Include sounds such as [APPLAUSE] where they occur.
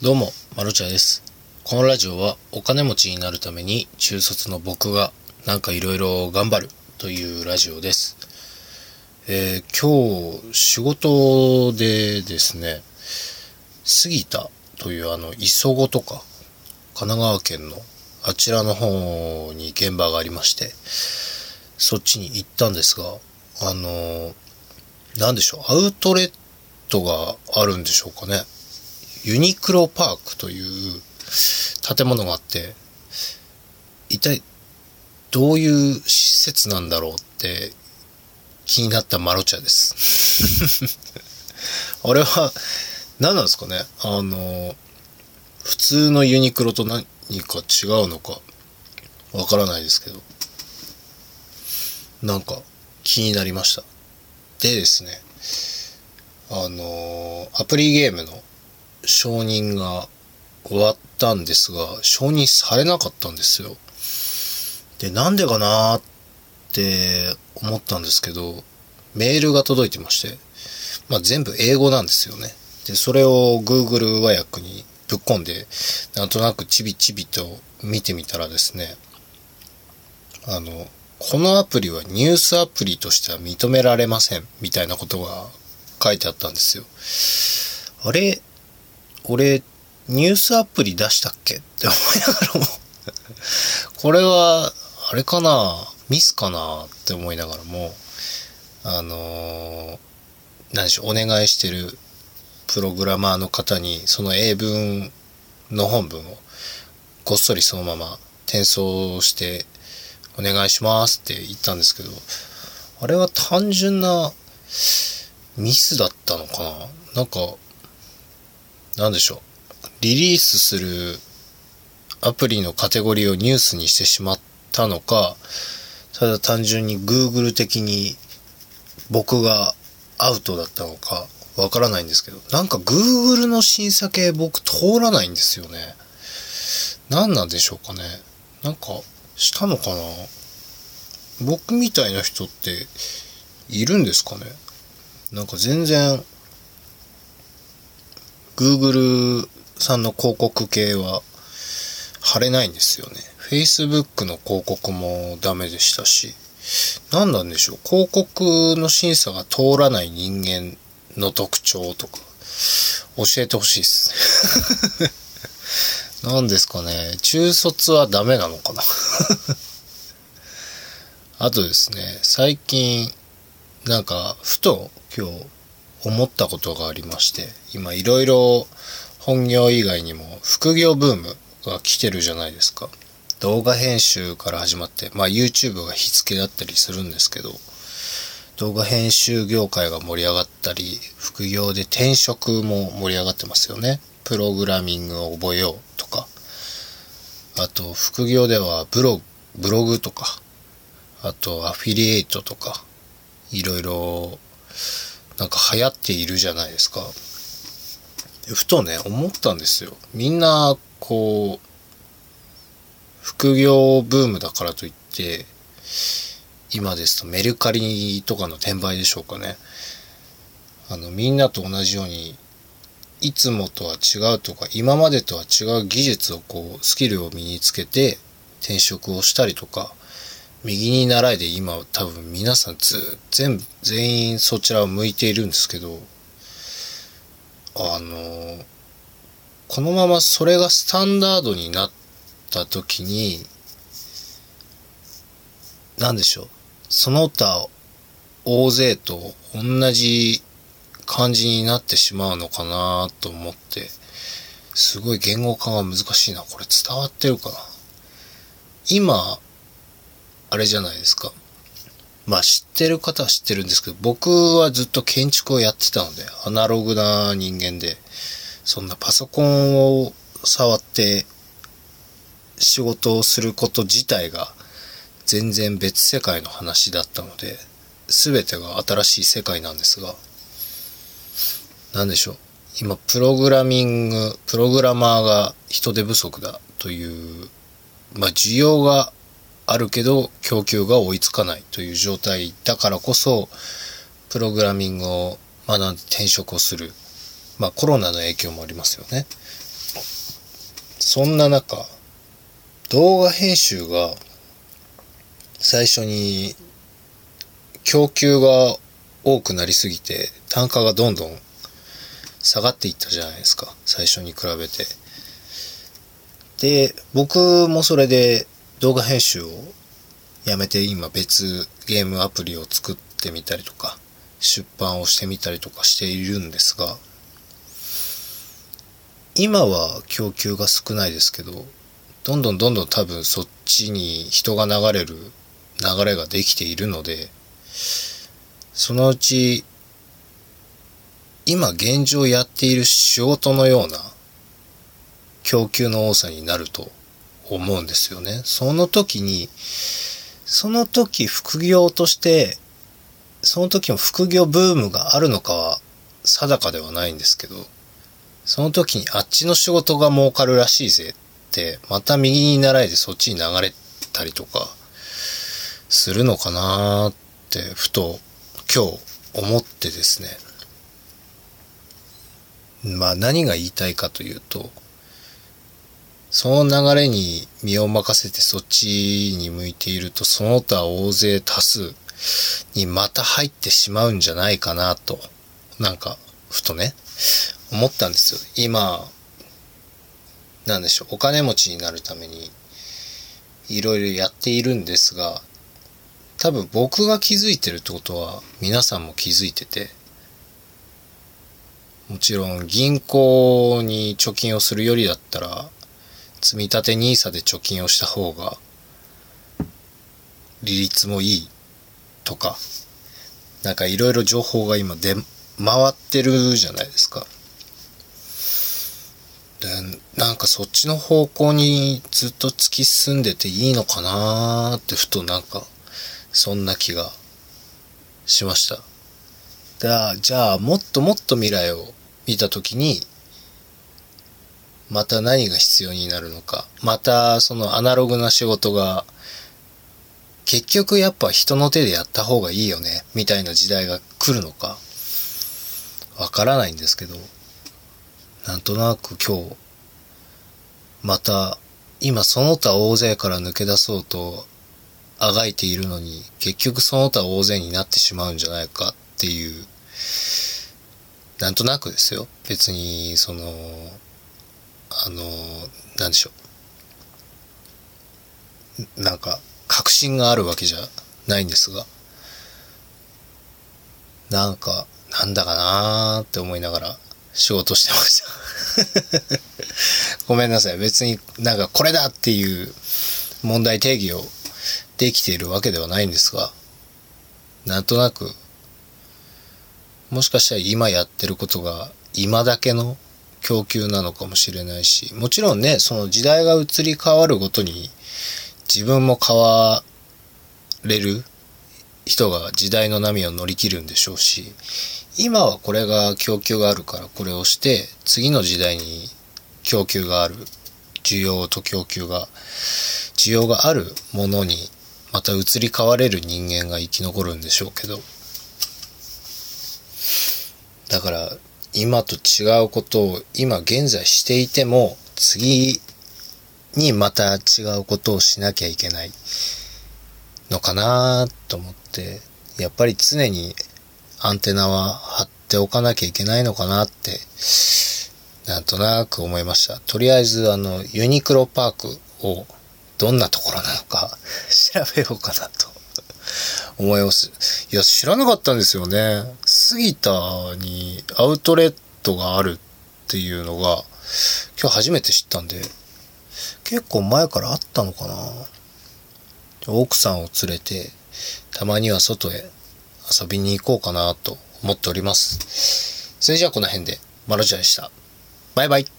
どうも、まるちゃです。このラジオはお金持ちになるために中卒の僕がなんかいろいろ頑張るというラジオです。えー今日仕事でですね、杉田というあの磯子とか神奈川県のあちらの方に現場がありまして、そっちに行ったんですが、あのーなんでしょう、アウトレットがあるんでしょうかね。ユニクロパークという建物があって、一体どういう施設なんだろうって気になったマロチャです。[LAUGHS] あれは何なんですかね？あの、普通のユニクロと何か違うのかわからないですけど、なんか気になりました。でですね、あのアプリゲームの承認が終わったんですが、承認されなかったんですよ。で、なんでかなーって思ったんですけど、メールが届いてまして、まあ全部英語なんですよね。で、それを Google 和訳にぶっ込んで、なんとなくちびちびと見てみたらですね、あの、このアプリはニュースアプリとしては認められません、みたいなことが書いてあったんですよ。あれ俺、ニュースアプリ出したっけ？って思いながらも。[LAUGHS] これは、あれかな？ミスかな？って思いながらも、あのー、何でしょう、お願いしてるプログラマーの方に、その英文の本文をごっそりそのまま転送して、お願いします。って言ったんですけど、あれは単純なミスだったのかな？なんか、なんでしょう。リリースするアプリのカテゴリーをニュースにしてしまったのか、ただ単純に Google 的に僕がアウトだったのかわからないんですけど、なんか Google の審査系僕通らないんですよね。何なんでしょうかね。なんかしたのかな僕みたいな人っているんですかねなんか全然 Google さんの広告系は貼れないんですよね。Facebook の広告もダメでしたし、何なんでしょう？広告の審査が通らない人間の特徴とか教えてほしいです。[LAUGHS] 何ですかね？中卒はダメなのかな？[LAUGHS] あとですね、最近、なんか、ふと今日思ったことがありまして、今いろいろ本業以外にも副業ブームが来てるじゃないですか。動画編集から始まって、まあ YouTube が火付けだったりするんですけど、動画編集業界が盛り上がったり、副業で転職も盛り上がってますよね。プログラミングを覚えようとか。あと、副業ではブログ、ブログとか、あとアフィリエイトとか、いろいろなんか流行っているじゃないですか。ふとね、思ったんですよ。みんな、こう、副業ブームだからといって、今ですとメルカリとかの転売でしょうかね。あの、みんなと同じように、いつもとは違うとか、今までとは違う技術をこう、スキルを身につけて転職をしたりとか、右に習いで今多分皆さんず、全部、全員そちらを向いているんですけど、あの、このままそれがスタンダードになった時に、なんでしょう。その他大勢と同じ感じになってしまうのかなと思って、すごい言語化が難しいな。これ伝わってるかな？今、あれじゃないですか。まあ知ってる方は知ってるんですけど、僕はずっと建築をやってたので、アナログな人間で、そんなパソコンを触って仕事をすること自体が全然別世界の話だったので、全てが新しい世界なんですが、なんでしょう。今、プログラミング、プログラマーが人手不足だという、まあ需要があるけど供給が追いつかないという状態だからこそ、プログラミングを学んで転職をする。まあコロナの影響もありますよね。そんな中、動画編集が最初に供給が多くなりすぎて単価がどんどん下がっていったじゃないですか。最初に比べて。で、僕もそれで動画編集をやめて今別ゲームアプリを作ってみたりとか、出版をしてみたりとかしているんですが、今は供給が少ないですけど、どんどんどんどん多分そっちに人が流れる流れができているので、そのうち、今現状やっている仕事のような供給の多さになると思うんですよね。その時に、その時副業として、その時も副業ブームがあるのかは定かではないんですけど、その時にあっちの仕事が儲かるらしいぜって、また右に習いでそっちに流れたりとか、するのかなーって、ふと今日思ってですね。まあ何が言いたいかというと、その流れに身を任せてそっちに向いていると、その他大勢多数にまた入ってしまうんじゃないかなと、なんか、ふとね、思ったんですよ。今、なんでしょう、お金持ちになるために、いろいろやっているんですが、多分僕が気づいてるってことは、皆さんも気づいてて、もちろん銀行に貯金をするよりだったら、積み立て NISA で貯金をした方が、利率もいいとか、なんかいろいろ情報が今出回ってるじゃないですか。で、なんかそっちの方向にずっと突き進んでていいのかなーってふとなんか、そんな気がしました。だじゃあもっともっと未来を見たときに、また何が必要になるのか。またそのアナログな仕事が結局やっぱ人の手でやった方がいいよね、みたいな時代が来るのか、わからないんですけど、なんとなく今日、また、今その他大勢から抜け出そうと、あがいているのに、結局その他大勢になってしまうんじゃないかっていう、なんとなくですよ。別に、その、あの、なんでしょう。なんか、確信があるわけじゃないんですが、なんか、なんだかなーって思いながら仕事してました [LAUGHS] ごめんなさい。別になんかこれだっていう問題定義をできているわけではないんですが、なんとなく、もしかしたら今やってることが今だけの供給なのかもしれないし、もちろんね、その時代が移り変わるごとに自分も変われる人が時代の波を乗り切るんでしょうし、今はこれが供給があるからこれをして、次の時代に供給がある、需要と供給が、需要があるものにまた移り変われる人間が生き残るんでしょうけど、だから今と違うことを今現在していても次にまた違うことをしなきゃいけないのかなと思って、やっぱり常にアンテナは張っておかなきゃいけないのかなって、なんとなく思いました。とりあえず、あの、ユニクロパークをどんなところなのか調べようかなと思います。いや、知らなかったんですよね。杉田にアウトレットがあるっていうのが、今日初めて知ったんで、結構前からあったのかな奥さんを連れて、たまには外へ遊びに行こうかなと思っております。それじゃあこの辺で、マロジャでした。バイバイ。